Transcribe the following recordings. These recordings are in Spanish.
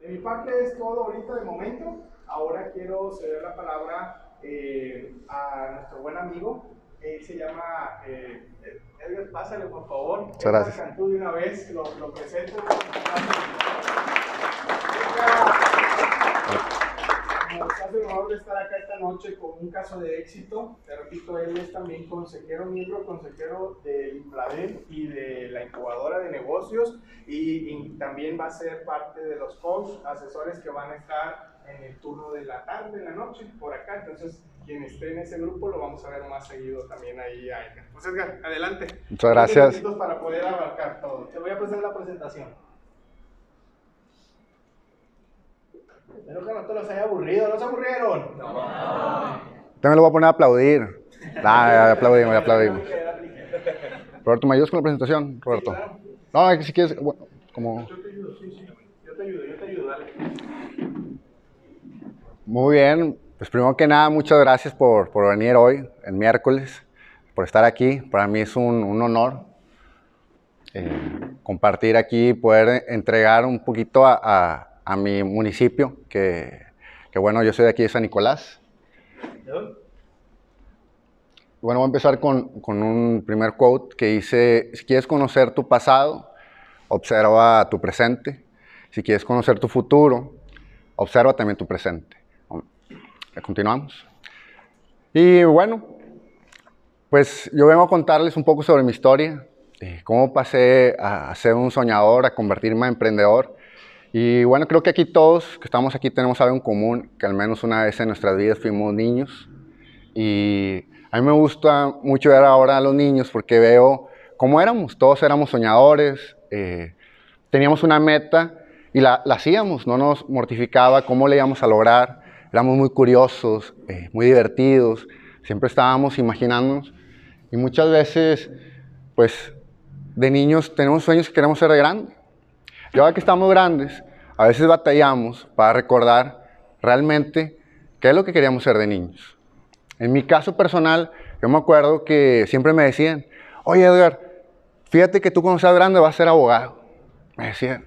De mi parte es todo ahorita de momento. Ahora quiero ceder la palabra eh, a nuestro buen amigo. Él se llama eh, Edgar, pásale por favor. Muchas gracias. Cantú de una vez, lo, lo presento. Nos hace el honor de estar acá esta noche con un caso de éxito. Te repito, él es también consejero, miembro consejero del Infladel y de la incubadora de negocios y, y también va a ser parte de los coach, asesores que van a estar en el turno de la tarde, en la noche, por acá. Entonces, quien esté en ese grupo lo vamos a ver más seguido también ahí a Edgar. Pues Edgar, adelante. Muchas gracias. Para poder abarcar todo. Te voy a pasar la presentación. Espero que no te los haya aburrido, ¿no se aburrieron? También lo voy a poner a aplaudir. Ah, ya aplaudimos, ya aplaudimos. Roberto, ¿me ayudas con la presentación, Roberto? No, es que si quieres, bueno, como... Yo te ayudo, sí, sí. Yo te ayudo, yo te ayudo, dale. Muy bien, pues primero que nada, muchas gracias por, por venir hoy, el miércoles, por estar aquí. Para mí es un, un honor eh, compartir aquí, poder entregar un poquito a, a- a mi municipio, que, que bueno, yo soy de aquí de San Nicolás. Bueno, voy a empezar con, con un primer quote que dice, si quieres conocer tu pasado, observa tu presente. Si quieres conocer tu futuro, observa también tu presente. Continuamos. Y bueno, pues yo vengo a contarles un poco sobre mi historia, eh, cómo pasé a ser un soñador, a convertirme en emprendedor. Y bueno, creo que aquí todos que estamos aquí tenemos algo en común, que al menos una vez en nuestras vidas fuimos niños. Y a mí me gusta mucho ver ahora a los niños porque veo cómo éramos, todos éramos soñadores, eh, teníamos una meta y la, la hacíamos, no nos mortificaba cómo le íbamos a lograr, éramos muy curiosos, eh, muy divertidos, siempre estábamos imaginándonos y muchas veces, pues, de niños tenemos sueños que queremos ser de grandes. Y que estamos grandes, a veces batallamos para recordar realmente qué es lo que queríamos ser de niños. En mi caso personal, yo me acuerdo que siempre me decían, oye Edgar, fíjate que tú cuando seas grande vas a ser abogado. Me decían,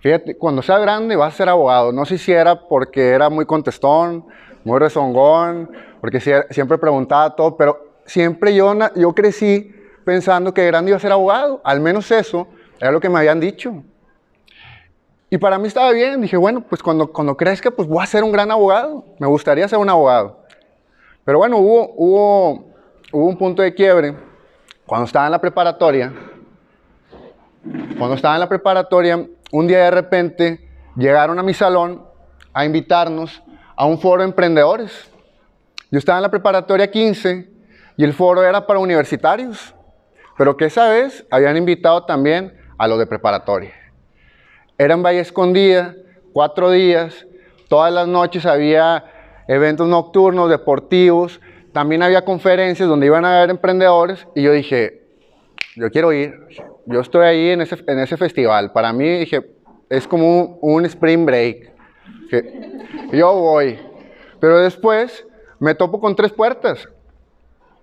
fíjate, cuando seas grande vas a ser abogado. No sé si era porque era muy contestón, muy rezongón, porque sie- siempre preguntaba todo, pero siempre yo, yo crecí pensando que de grande iba a ser abogado. Al menos eso era lo que me habían dicho. Y para mí estaba bien. Dije, bueno, pues cuando, cuando crezca, pues voy a ser un gran abogado. Me gustaría ser un abogado. Pero bueno, hubo, hubo, hubo un punto de quiebre cuando estaba en la preparatoria. Cuando estaba en la preparatoria, un día de repente llegaron a mi salón a invitarnos a un foro de emprendedores. Yo estaba en la preparatoria 15 y el foro era para universitarios, pero que esa vez habían invitado también a los de preparatoria. Era en Valle Escondida, cuatro días, todas las noches había eventos nocturnos, deportivos, también había conferencias donde iban a haber emprendedores y yo dije, yo quiero ir, yo estoy ahí en ese, en ese festival. Para mí, dije, es como un, spring break. que yo voy. Pero después me topo con tres puertas.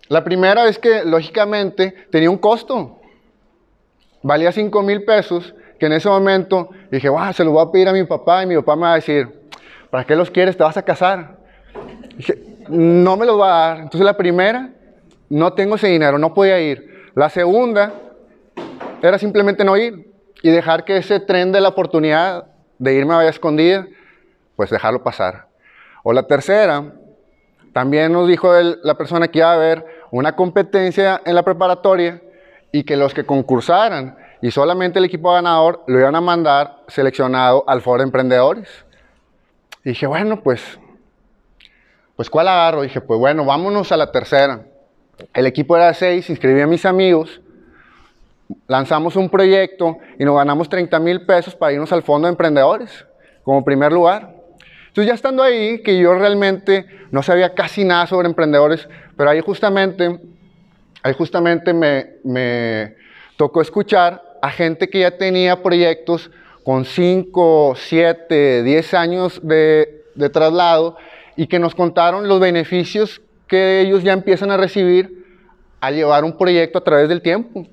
La primera es que, lógicamente, tenía un costo. Valía 5 mil pesos, que en ese momento dije, wow, se lo voy a pedir a mi papá y mi papá me va a decir, ¿para qué los quieres? Te vas a casar. Dije, no me los va a dar. Entonces la primera, no tengo ese dinero, no podía ir. La segunda era simplemente no ir y dejar que ese tren de la oportunidad de irme a Valla Escondida, pues dejarlo pasar. O la tercera, también nos dijo el- la persona que iba a haber una competencia en la preparatoria y que los que concursaran y solamente el equipo ganador lo iban a mandar seleccionado al foro de emprendedores. Y dije, bueno, pues, pues ¿cuál agarro? Dije, pues bueno, vámonos a la tercera. El equipo era de seis, inscribí a mis amigos, lanzamos un proyecto y nos ganamos 30 mil pesos para irnos al fondo de emprendedores como primer lugar. Entonces ya estando ahí, que yo realmente no sabía casi nada sobre emprendedores, pero ahí justamente, ahí justamente me, me tocó escuchar a gente que ya tenía proyectos con 5, 7, 10 años de, traslado y que nos contaron los beneficios que ellos ya empiezan a recibir al llevar un proyecto a través del tiempo.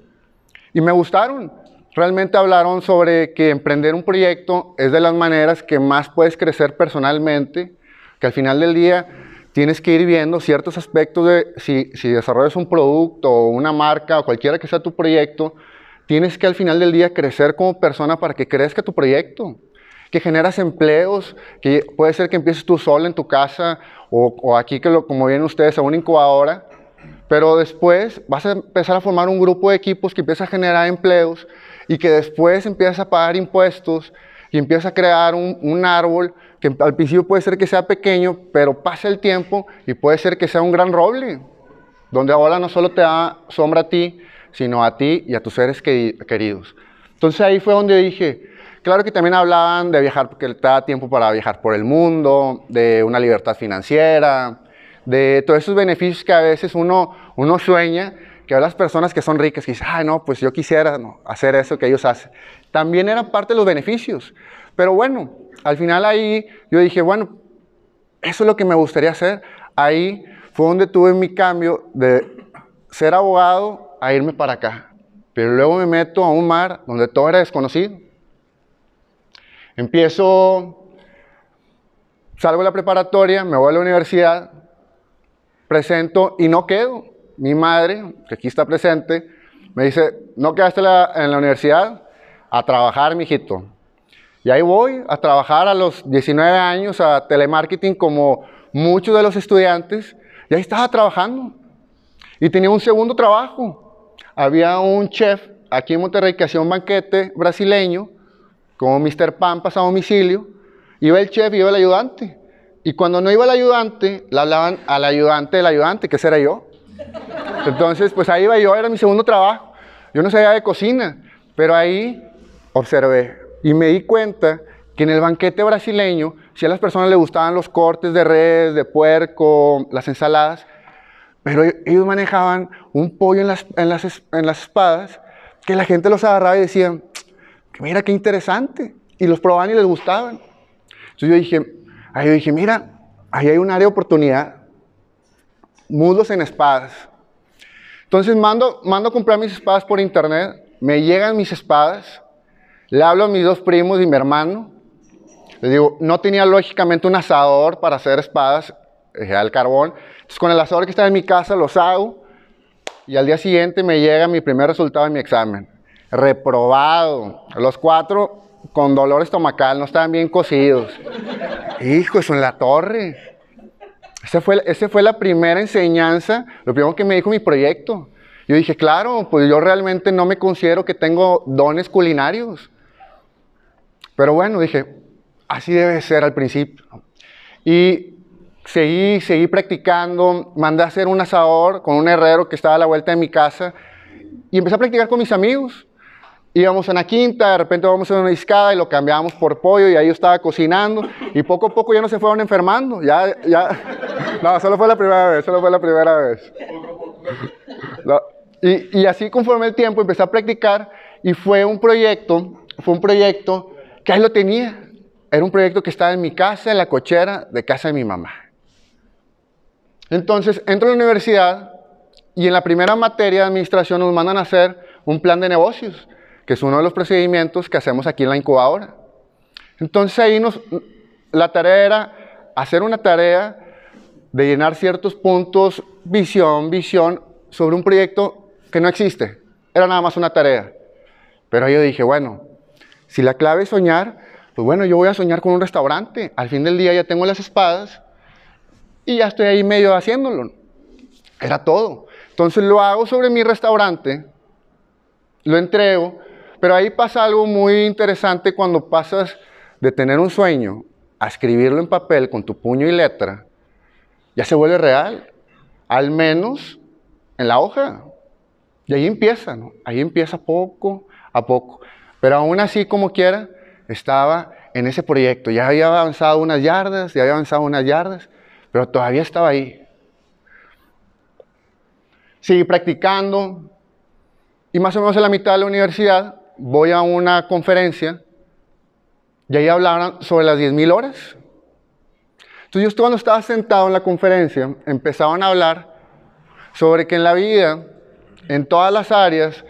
Y me gustaron. realmente hablaron sobre que emprender un proyecto es de las maneras que más puedes crecer personalmente, que al final del día tienes que ir viendo ciertos aspectos de si, si desarrollas un producto o una marca o cualquiera que sea tu proyecto, tienes que al final del día crecer como persona para que crezca tu proyecto, que generas empleos, que puede ser que empieces tú solo en tu casa o, aquí, que lo, como vienen ustedes, a una incubadora, pero después vas a empezar a formar un grupo de equipos que empieza a generar empleos y que después empiezas a pagar impuestos y empieza a crear un, un árbol que al principio puede ser que sea pequeño, pero pasa el tiempo y puede ser que sea un gran roble, donde ahora no solo te da sombra a ti, sino a ti y a tus seres queridos. Entonces ahí fue donde dije, claro que también hablaban de viajar, porque te da tiempo para viajar por el mundo, de una libertad financiera, de todos esos beneficios que a veces uno, uno sueña, que a las personas que son ricas, que dicen, ay, no, pues yo quisiera hacer eso que ellos hacen. También eran parte de los beneficios. Pero bueno, al final ahí yo dije, bueno, eso es lo que me gustaría hacer. Ahí fue donde tuve mi cambio de ser abogado a irme para acá. Pero luego me meto a un mar donde todo era desconocido. Empiezo, salgo de la preparatoria, me voy a la universidad, presento y no quedo. Mi madre, que aquí está presente, me dice, ¿no quedaste en la universidad? A trabajar, mijito. Y ahí voy a trabajar a los 19 años a telemarketing como muchos de los estudiantes. Y ahí estaba trabajando. Y tenía un segundo trabajo. Había un chef aquí en Monterrey que hacía un banquete brasileño, como Mr. Pampas a domicilio. Iba el chef y iba el ayudante. Y cuando no iba el ayudante, le hablaban al ayudante del ayudante, que ese era yo. Entonces, pues ahí iba yo, era mi segundo trabajo. Yo no sabía de cocina, pero ahí observé y me di cuenta que en el banquete brasileño, si a las personas les gustaban los cortes de res, de puerco, las ensaladas, pero e-, ellos manejaban un pollo en las, en las, en las espadas que la gente los agarraba y decían, mira qué interesante, y los probaban y les gustaban. Entonces yo dije, Ahí dije, mira, ahí hay un área de oportunidad. Muslos en espadas. Entonces mando, mando a comprar mis espadas por internet, me llegan mis espadas, le hablo a mis dos primos y mi hermano. Les digo, no tenía lógicamente un asador para hacer espadas, dejé al carbón. Entonces con el asador que está en mi casa los hago y al día siguiente me llega mi primer resultado de mi examen. Reprobado. Los cuatro con dolor estomacal, no estaban bien cocidos. Hijo, eso en la torre. Esa fue, esa fue la primera enseñanza, lo primero que me dijo mi proyecto. Yo dije, claro, pues yo realmente no me considero que tengo dones culinarios. Pero bueno, dije, así debe ser al principio. Y seguí, seguí practicando, mandé a hacer un asador con un herrero que estaba a la vuelta de mi casa y empecé a practicar con mis amigos íbamos a una quinta, de repente vamos a una discada y lo cambiamos por pollo y ahí yo estaba cocinando y poco a poco ya no se fueron enfermando, ya, ya, no, solo fue la primera vez, solo fue la primera vez. y, y, así conforme el tiempo empecé a practicar y fue un proyecto, fue un proyecto que ahí lo tenía, era un proyecto que estaba en mi casa, en la cochera de casa de mi mamá. Entonces entro a la universidad y en la primera materia de administración nos mandan a hacer un plan de negocios que es uno de los procedimientos que hacemos aquí en la incubadora. Entonces ahí la tarea era hacer una tarea de llenar ciertos puntos, visión, visión, sobre un proyecto que no existe. Era nada más una tarea. Pero yo dije, bueno, si la clave es soñar, pues bueno, yo voy a soñar con un restaurante. Al fin del día ya tengo las espadas y ya estoy ahí medio haciéndolo. Era todo. Entonces lo hago sobre mi restaurante, lo entrego pero ahí pasa algo muy interesante cuando pasas de tener un sueño a escribirlo en papel con tu puño y letra, ya se vuelve real, al menos en la hoja. Y ahí empieza, ¿no? Ahí empieza poco a poco. Pero aún así, como quiera, estaba en ese proyecto. Ya había avanzado unas yardas, ya había avanzado unas yardas, pero todavía estaba ahí. Seguí practicando. Y más o menos en la mitad de la universidad voy a una conferencia y ahí hablaban sobre las 10.000 horas. Entonces yo cuando estaba sentado en la conferencia, empezaban a hablar sobre que en la vida, en todas las áreas,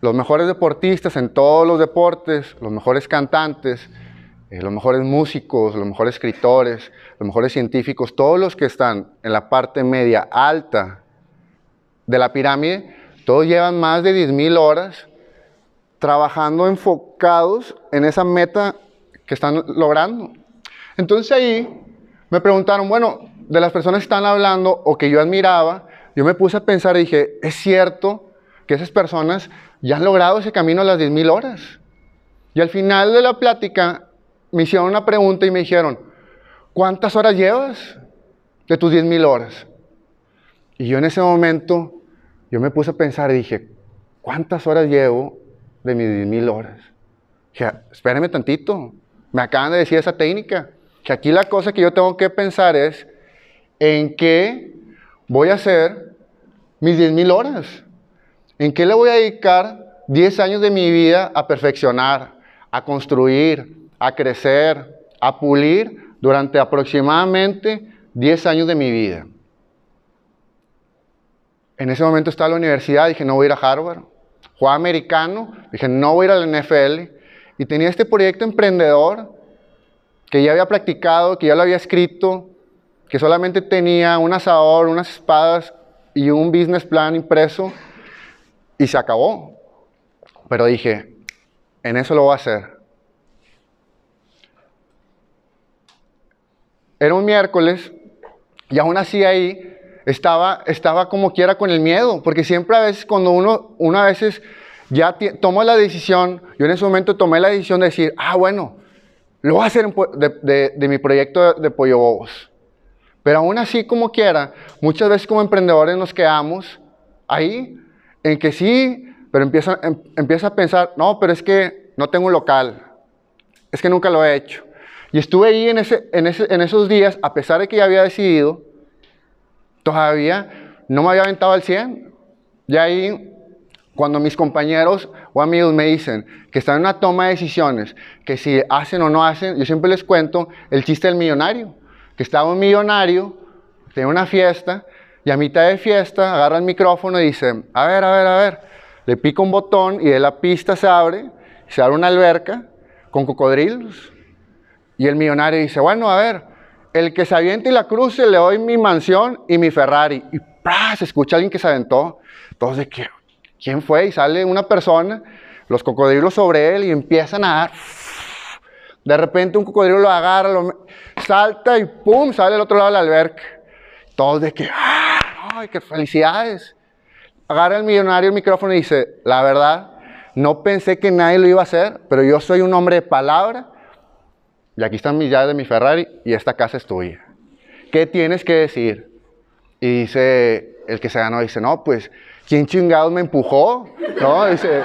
los mejores deportistas en todos los deportes, los mejores cantantes, eh, los mejores músicos, los mejores escritores, los mejores científicos, todos los que están en la parte media alta de la pirámide, todos llevan más de 10.000 horas trabajando enfocados en esa meta que están logrando. Entonces ahí me preguntaron, bueno, de las personas que están hablando o que yo admiraba, yo me puse a pensar y dije, es cierto que esas personas ya han logrado ese camino a las 10.000 horas. Y al final de la plática me hicieron una pregunta y me dijeron, ¿cuántas horas llevas de tus 10.000 horas? Y yo en ese momento, yo me puse a pensar y dije, ¿cuántas horas llevo de mis 10.000 horas? Dije, espérenme tantito, me acaban de decir esa técnica, que aquí la cosa que yo tengo que pensar es en qué voy a hacer mis 10.000 horas, en qué le voy a dedicar 10 años de mi vida a perfeccionar, a construir, a crecer, a pulir durante aproximadamente 10 años de mi vida. En ese momento estaba en la universidad, dije, no voy a ir a Harvard. Jugaba americano, dije, no voy a ir a NFL. Y tenía este proyecto emprendedor que ya había practicado, que ya lo había escrito, que solamente tenía un asador, unas espadas y un business plan impreso y se acabó. Pero dije, en eso lo voy a hacer. Era un miércoles y aún así ahí estaba, estaba como quiera con el miedo, porque siempre a veces cuando uno, una veces ya tomó la decisión, yo en ese momento tomé la decisión de decir, ah, bueno, lo voy a hacer de, de mi proyecto de Pollo Bobos. Pero aún así, como quiera, muchas veces como emprendedores nos quedamos ahí, en que sí, pero empieza, em, empieza a pensar, no, pero es que no tengo un local, es que nunca lo he hecho. Y estuve ahí en, ese, en, ese, en esos días, a pesar de que ya había decidido, todavía no me había aventado al 100. Y ahí, cuando mis compañeros o amigos me dicen que están en una toma de decisiones, que si hacen o no hacen, yo siempre les cuento el chiste del millonario. Que estaba un millonario, tiene una fiesta, y a mitad de fiesta agarra el micrófono y dice, a ver, a ver, a ver, le pica un botón y de la pista se abre, se abre una alberca con cocodrilos. Y el millonario dice, bueno, a ver, el que se aviente y la cruce, le doy mi mansión y mi Ferrari. Y ¡pras! se escucha alguien que se aventó. Entonces. ¿quién fue? Y sale una persona, los cocodrilos sobre él y empiezan a dar. De repente un cocodrilo lo agarra, lo, salta y ¡pum! sale al otro lado de la alberca. Todos de que, ¡ah! ¡ay, qué felicidades! Agarra el millonario el micrófono y dice, la verdad, no pensé que nadie lo iba a hacer, pero yo soy un hombre de palabra y aquí están mis llaves de mi Ferrari y esta casa es tuya. ¿Qué tienes que decir? Y dice, el que se ganó, dice, no, pues, ¿quién chingados me empujó? No, dice,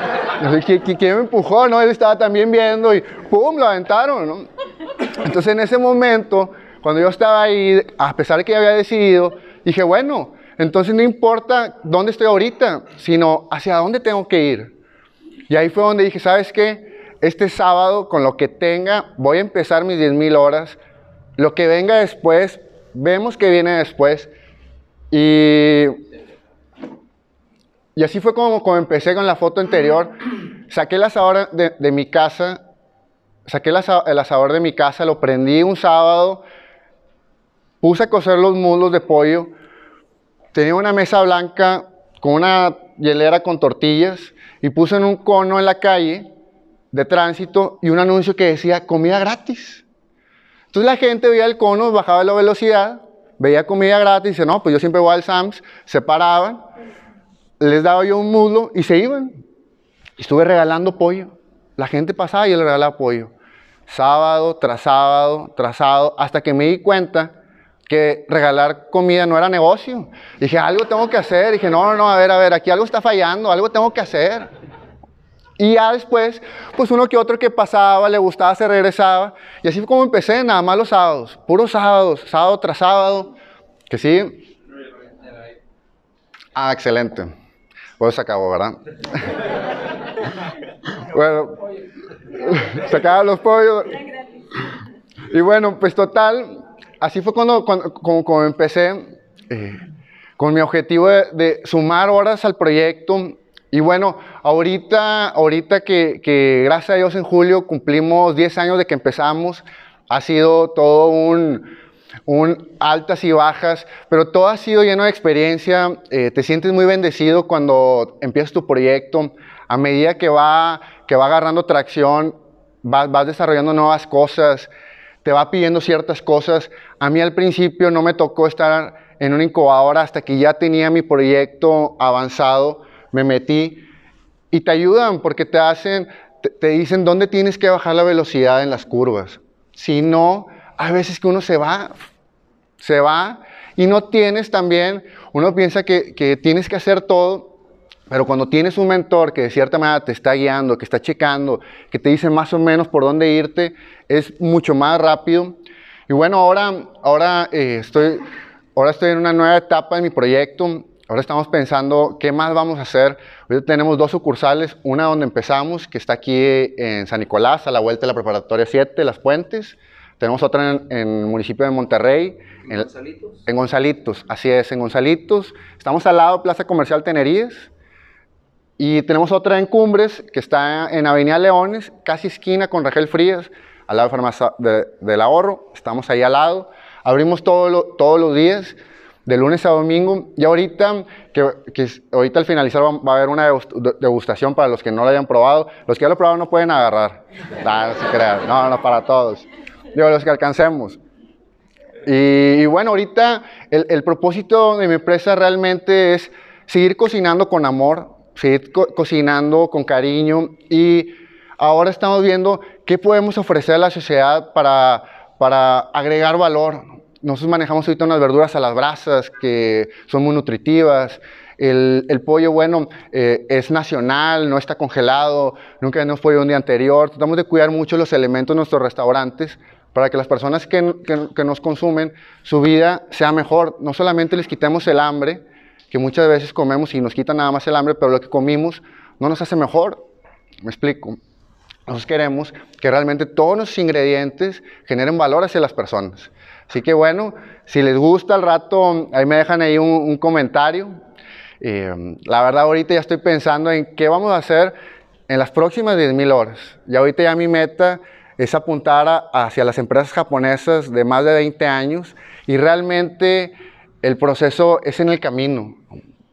¿quién, me empujó? No, él estaba también viendo y ¡pum! lo aventaron, ¿no? Entonces en ese momento, cuando yo estaba ahí, a pesar de que ya había decidido, dije, bueno, entonces no importa dónde estoy ahorita, sino hacia dónde tengo que ir. Y ahí fue donde dije, ¿sabes qué? Este sábado, con lo que tenga, voy a empezar mis 10.000 horas. Lo que venga después, vemos que viene después. Y, y así fue como, como empecé con la foto anterior. Saqué el asador de, mi casa, saqué el asador, de mi casa, lo prendí un sábado, puse a cocer los muslos de pollo, tenía una mesa blanca con una hielera con tortillas y puse en un cono en la calle de tránsito y un anuncio que decía comida gratis. Entonces la gente veía el cono, bajaba la velocidad, veía comida gratis, dice, no, pues yo siempre voy al Sams, se paraban, les daba yo un muslo y se iban. Estuve regalando pollo. La gente pasaba y yo le regalaba pollo. Sábado tras sábado, tras hasta que me di cuenta que regalar comida no era negocio. Dije, algo tengo que hacer. Dije, no, no, a ver, a ver, aquí algo está fallando, algo tengo que hacer. Y ya después, pues uno que otro que pasaba, le gustaba, se regresaba. Y así fue como empecé, nada más los sábados, puros sábados, sábado tras sábado. Que sí. Ah, excelente. Pues se acabó, ¿verdad? bueno, se acaban los pollos. Y bueno, pues total, así fue cuando, como, empecé eh, con mi objetivo de sumar horas al proyecto Y bueno, ahorita, ahorita que, gracias a Dios en julio cumplimos 10 años de que empezamos, ha sido todo un, un altas y bajas, pero todo ha sido lleno de experiencia, eh, te sientes muy bendecido cuando empiezas tu proyecto, a medida que va, que va agarrando tracción, vas, vas desarrollando nuevas cosas, te va pidiendo ciertas cosas. A mí al principio no me tocó estar en una incubadora hasta que ya tenía mi proyecto avanzado, me metí y te ayudan porque te hacen, te, dicen dónde tienes que bajar la velocidad en las curvas. Si no, hay veces que uno se va, se va y no tienes también, uno piensa que, que tienes que hacer todo, pero cuando tienes un mentor que de cierta manera te está guiando, que está checando, que te dice más o menos por dónde irte, es mucho más rápido. Y bueno, ahora, ahora, eh, estoy, ahora estoy en una nueva etapa de mi proyecto. Ahora estamos pensando qué más vamos a hacer. Hoy tenemos dos sucursales, una donde empezamos, que está aquí en San Nicolás, a la vuelta de la preparatoria 7, Las Puentes. Tenemos otra en, en el municipio de Monterrey. ¿En Gonzalitos? En Gonzalitos, así es, en Gonzalitos. Estamos al lado de Plaza Comercial Tenerías. Y tenemos otra en Cumbres, que está en Avenida Leones, casi esquina con Rangel Frías, al lado de Farmacia del Ahorro. Estamos ahí al lado. Abrimos todo todos los días, de lunes a domingo. Y ahorita, que, que ahorita al finalizar va, a haber una degustación para los que no lo hayan probado. Los que ya lo probaron no pueden agarrar. No, no. No, para todos. Digo, los que alcancemos. Y, bueno, ahorita el, propósito de mi empresa realmente es seguir cocinando con amor, seguir co cocinando con cariño y ahora estamos viendo qué podemos ofrecer a la sociedad para, para agregar valor. Nosotros manejamos ahorita unas verduras a las brasas que son muy nutritivas. El, pollo, bueno, eh, es nacional, no está congelado, nunca tenemos pollo un día anterior. Tratamos de cuidar mucho los elementos de nuestros restaurantes para que las personas que, que, que nos consumen, su vida sea mejor. No solamente les quitemos el hambre, que muchas veces comemos y nos quita nada más el hambre, pero lo que comimos no nos hace mejor. Me explico. Nosotros queremos que realmente todos nuestros ingredientes generen valor hacia las personas. Así que bueno, si les gusta al rato, ahí me dejan ahí un, un comentario. Eh, la verdad ahorita ya estoy pensando en qué vamos a hacer en las próximas 10.000 horas. Y ahorita ya mi meta es apuntar a, hacia las empresas japonesas de más de 20 años y realmente el proceso es en el camino.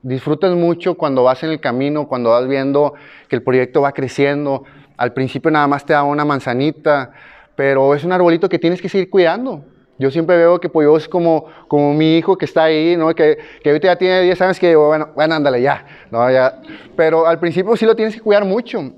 Disfrutas mucho cuando vas en el camino, cuando vas viendo que el proyecto va creciendo. Al principio nada más te da una manzanita, pero es un arbolito que tienes que seguir cuidando. Yo siempre veo que Pollo es como, como mi hijo que está ahí, ¿no? que, que ahorita ya tiene 10 años, que bueno, bueno, ándale, ya, ¿no? ya. Pero al principio sí lo tienes que cuidar mucho.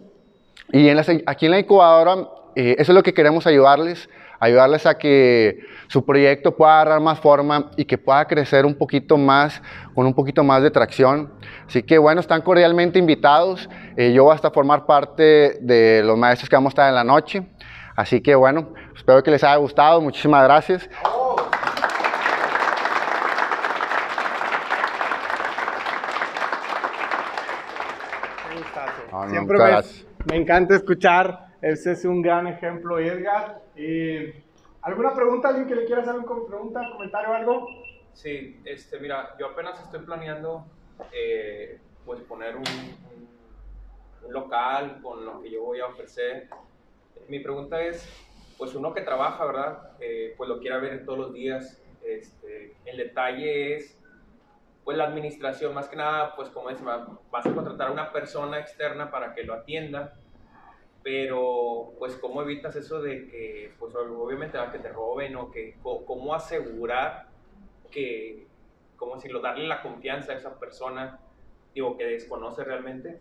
Y aquí en la incubadora, eh, eso es lo que queremos ayudarles ayudarles a que su proyecto pueda agarrar más forma y que pueda crecer un poquito más, con un poquito más de tracción. Así que bueno, están cordialmente invitados. Eh, yo hasta formar parte de los maestros que vamos a estar en la noche. Así que bueno, espero que les haya gustado. Muchísimas gracias. No, Siempre me, me encanta escuchar ese es un gran ejemplo, Edgar. Eh, ¿Alguna pregunta? ¿Alguien que le quiera hacer una pregunta, comentario o algo? Sí, este, mira, yo apenas estoy planeando eh, pues poner un, un, un, local con lo que yo voy a ofrecer. Mi pregunta es, pues uno que trabaja, ¿verdad? Eh, pues lo quiere ver todos los días. Este, el detalle es, pues la administración, más que nada, pues como dice, vas a contratar a una persona externa para que lo atienda pero pues cómo evitas eso de que, pues obviamente que te roben o que, cómo asegurar que, como decirlo, darle la confianza a esa persona, digo, que desconoce realmente,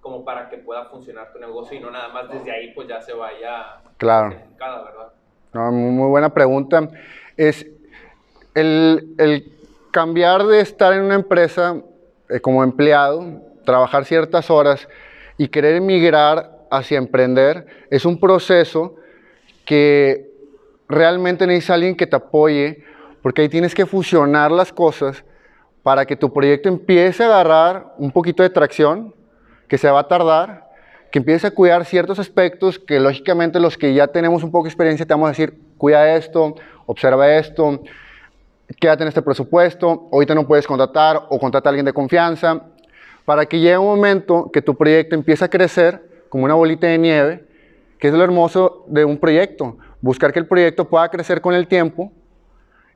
como para que pueda funcionar tu negocio y no nada más desde ahí pues ya se vaya claro. ¿verdad? No, muy buena pregunta. Es el, el, cambiar de estar en una empresa eh, como empleado, trabajar ciertas horas y querer emigrar hacia emprender es un proceso que realmente necesita alguien que te apoye, porque ahí tienes que fusionar las cosas para que tu proyecto empiece a agarrar un poquito de tracción, que se va a tardar, que empiece a cuidar ciertos aspectos que lógicamente los que ya tenemos un poco de experiencia te vamos a decir, cuida esto, observa esto, quédate en este presupuesto, ahorita no puedes contratar o contrata a alguien de confianza, para que llegue un momento que tu proyecto empiece a crecer como una bolita de nieve, que es lo hermoso de un proyecto, buscar que el proyecto pueda crecer con el tiempo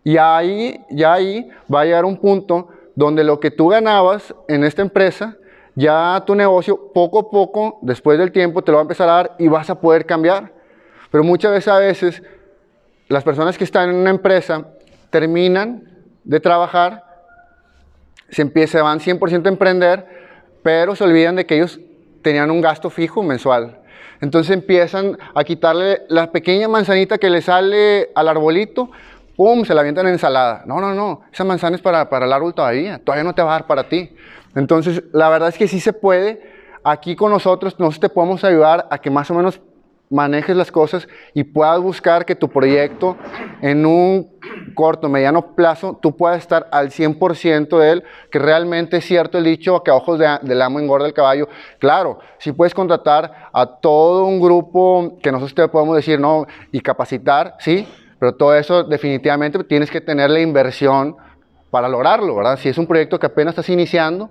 y ahí, ya ahí va a llegar un punto donde lo que tú ganabas en esta empresa, ya tu negocio poco a poco, después del tiempo, te lo va a empezar a dar y vas a poder cambiar. Pero muchas veces a veces las personas que están en una empresa terminan de trabajar, se empieza, van 100% a emprender, pero se olvidan de que ellos tenían un gasto fijo mensual. Entonces empiezan a quitarle la pequeña manzanita que le sale al arbolito, ¡pum! Se la avientan en ensalada. No, no, no, esa manzana es para, para el árbol todavía, todavía no te va a dar para ti. Entonces, la verdad es que sí se puede. Aquí con nosotros, nosotros te podemos ayudar a que más o menos manejes las cosas y puedas buscar que tu proyecto en un corto, mediano plazo, tú puedas estar al 100% de él, que realmente es cierto el dicho que a ojos de, del amo engorda el caballo. Claro, si puedes contratar a todo un grupo que nosotros te podemos decir, no, y capacitar, sí, pero todo eso definitivamente tienes que tener la inversión para lograrlo, ¿verdad? Si es un proyecto que apenas estás iniciando,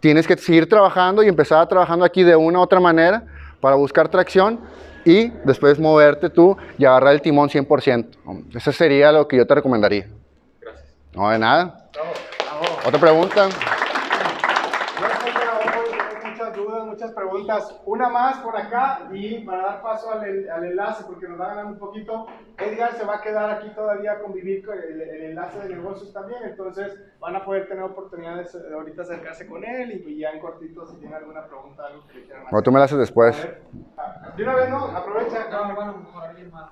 tienes que seguir trabajando y empezar trabajando aquí de una u otra manera para buscar tracción y después moverte tú y agarrar el timón 100%. Eso sería lo que yo te recomendaría. Gracias. No, de nada. ¿Otra pregunta? Preguntas. Una más por acá y para dar paso al, al enlace, porque nos va a ganar un poquito. Edgar se va a quedar aquí todavía a convivir con el, el enlace de negocios también, entonces van a poder tener oportunidades de ahorita acercarse con él y ya en cortito si tiene alguna pregunta, algo que le quieran hacer. O tú me la haces después. De una vez, ¿no? Aprovecha. No, bueno, mejor alguien más.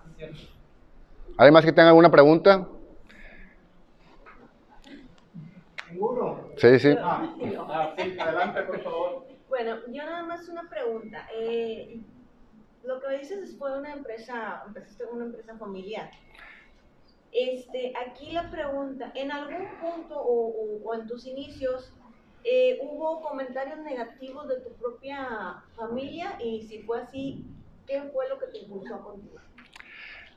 ¿Alguien más que tenga alguna pregunta? Ninguno. Sí, sí. Ah, sí, adelante, por favor. Bueno, yo nada más una pregunta. Eh, lo que me dices fue una empresa, empezaste con una empresa familiar. Este, aquí la pregunta, ¿en algún punto o, en tus inicios eh, hubo comentarios negativos de tu propia familia? Y si fue así, ¿qué fue lo que te impulsó a continuar?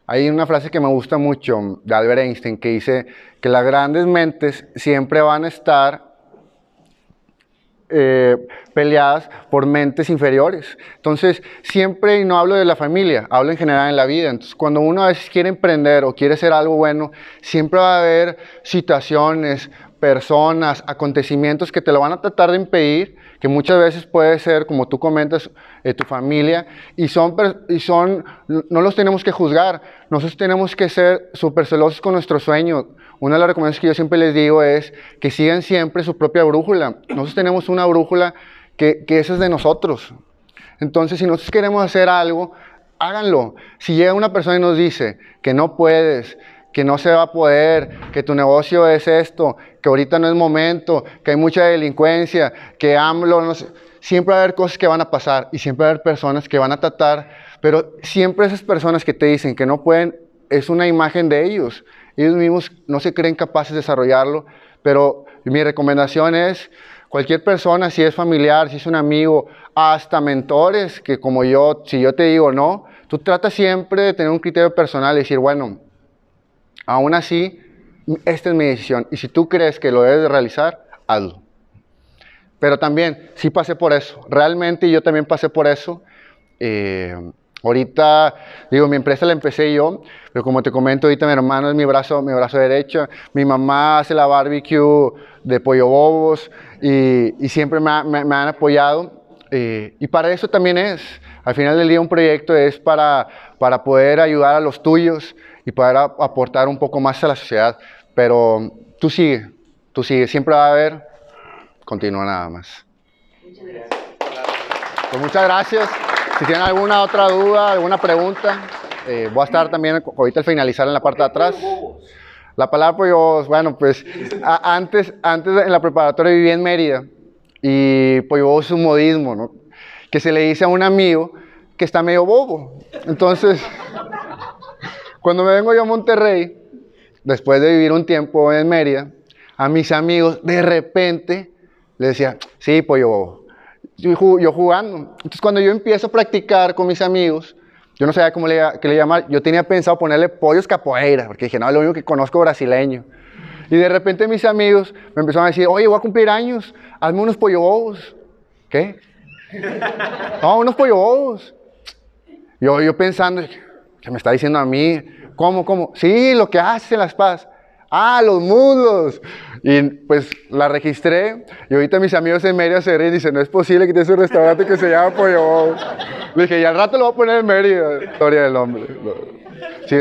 Hay una frase que me gusta mucho de Albert Einstein que dice que las grandes mentes siempre van a estar eh, peleadas por mentes inferiores. Entonces, siempre, y no hablo de la familia, hablo en general en la vida. Entonces, cuando uno a veces quiere emprender o quiere hacer algo bueno, siempre va a haber situaciones, personas, acontecimientos que te lo van a tratar de impedir, que muchas veces puede ser, como tú comentas, eh, tu familia, y son, y son, no los tenemos que juzgar, nosotros tenemos que ser súper celosos con nuestros sueños. Una de las recomendaciones que yo siempre les digo es que sigan siempre su propia brújula. Nosotros tenemos una brújula que, que esa es de nosotros. Entonces, si nosotros queremos hacer algo, háganlo. Si llega una persona y nos dice que no puedes, que no se va a poder, que tu negocio es esto, que ahorita no es momento, que hay mucha delincuencia, que AMLO, siempre va a haber cosas que van a pasar y siempre va a haber personas que van a tratar, pero siempre esas personas que te dicen que no pueden, es una imagen de ellos. Ellos mismos no se creen capaces de desarrollarlo, pero mi recomendación es, cualquier persona, si es familiar, si es un amigo, hasta mentores, que como yo, si yo te digo no, tú tratas siempre de tener un criterio personal y decir, bueno, aún así, esta es mi decisión. Y si tú crees que lo debes de realizar, hazlo. Pero también, sí pasé por eso. Realmente yo también pasé por eso. Eh, ahorita, digo, mi empresa la empecé yo, pero como te comento, ahorita mi hermano es mi brazo, mi brazo derecho. Mi mamá hace la barbecue de pollo bobos y, y siempre me, ha- me- me han apoyado. Eh, y para eso también es. Al final del día un proyecto es para, para poder ayudar a los tuyos y poder a- aportar un poco más a la sociedad. Pero tú sigue, tú sigue. Siempre va a haber, continúa nada más. Muchas gracias. Pues muchas gracias. Si tienen alguna otra duda, alguna pregunta, eh, voy a estar también ahorita al finalizar en la parte de atrás. La palabra pollo, bueno, pues a- antes, antes en la preparatoria vivía en Mérida y pollo bobo es un modismo, ¿no? Que se le dice a un amigo que está medio bobo. Entonces, cuando me vengo yo a Monterrey, después de vivir un tiempo en Mérida, a mis amigos de repente les decía, sí, pollo bobo. Yo, ju- yo jugando. Entonces, cuando yo empiezo a practicar con mis amigos, yo no sabía cómo le, qué le llamar. Yo tenía pensado ponerle pollos capoeira, porque dije, no, lo único que conozco brasileño. Y de repente mis amigos me empezaron a decir, oye, voy a cumplir años, hazme unos pollo bobos. ¿Qué? No, unos pollo bobos. Yo, yo pensando, que me está diciendo a mí, ¿cómo, cómo? Sí, lo que hacen las paz. Ah, los muslos. Y pues la registré y ahorita mis amigos en Mérida se ríen y dicen, no es posible que tienes un restaurante que se llama Pollo Bobos. Le dije, y al rato lo voy a poner en Mérida, historia del hombre. Sí,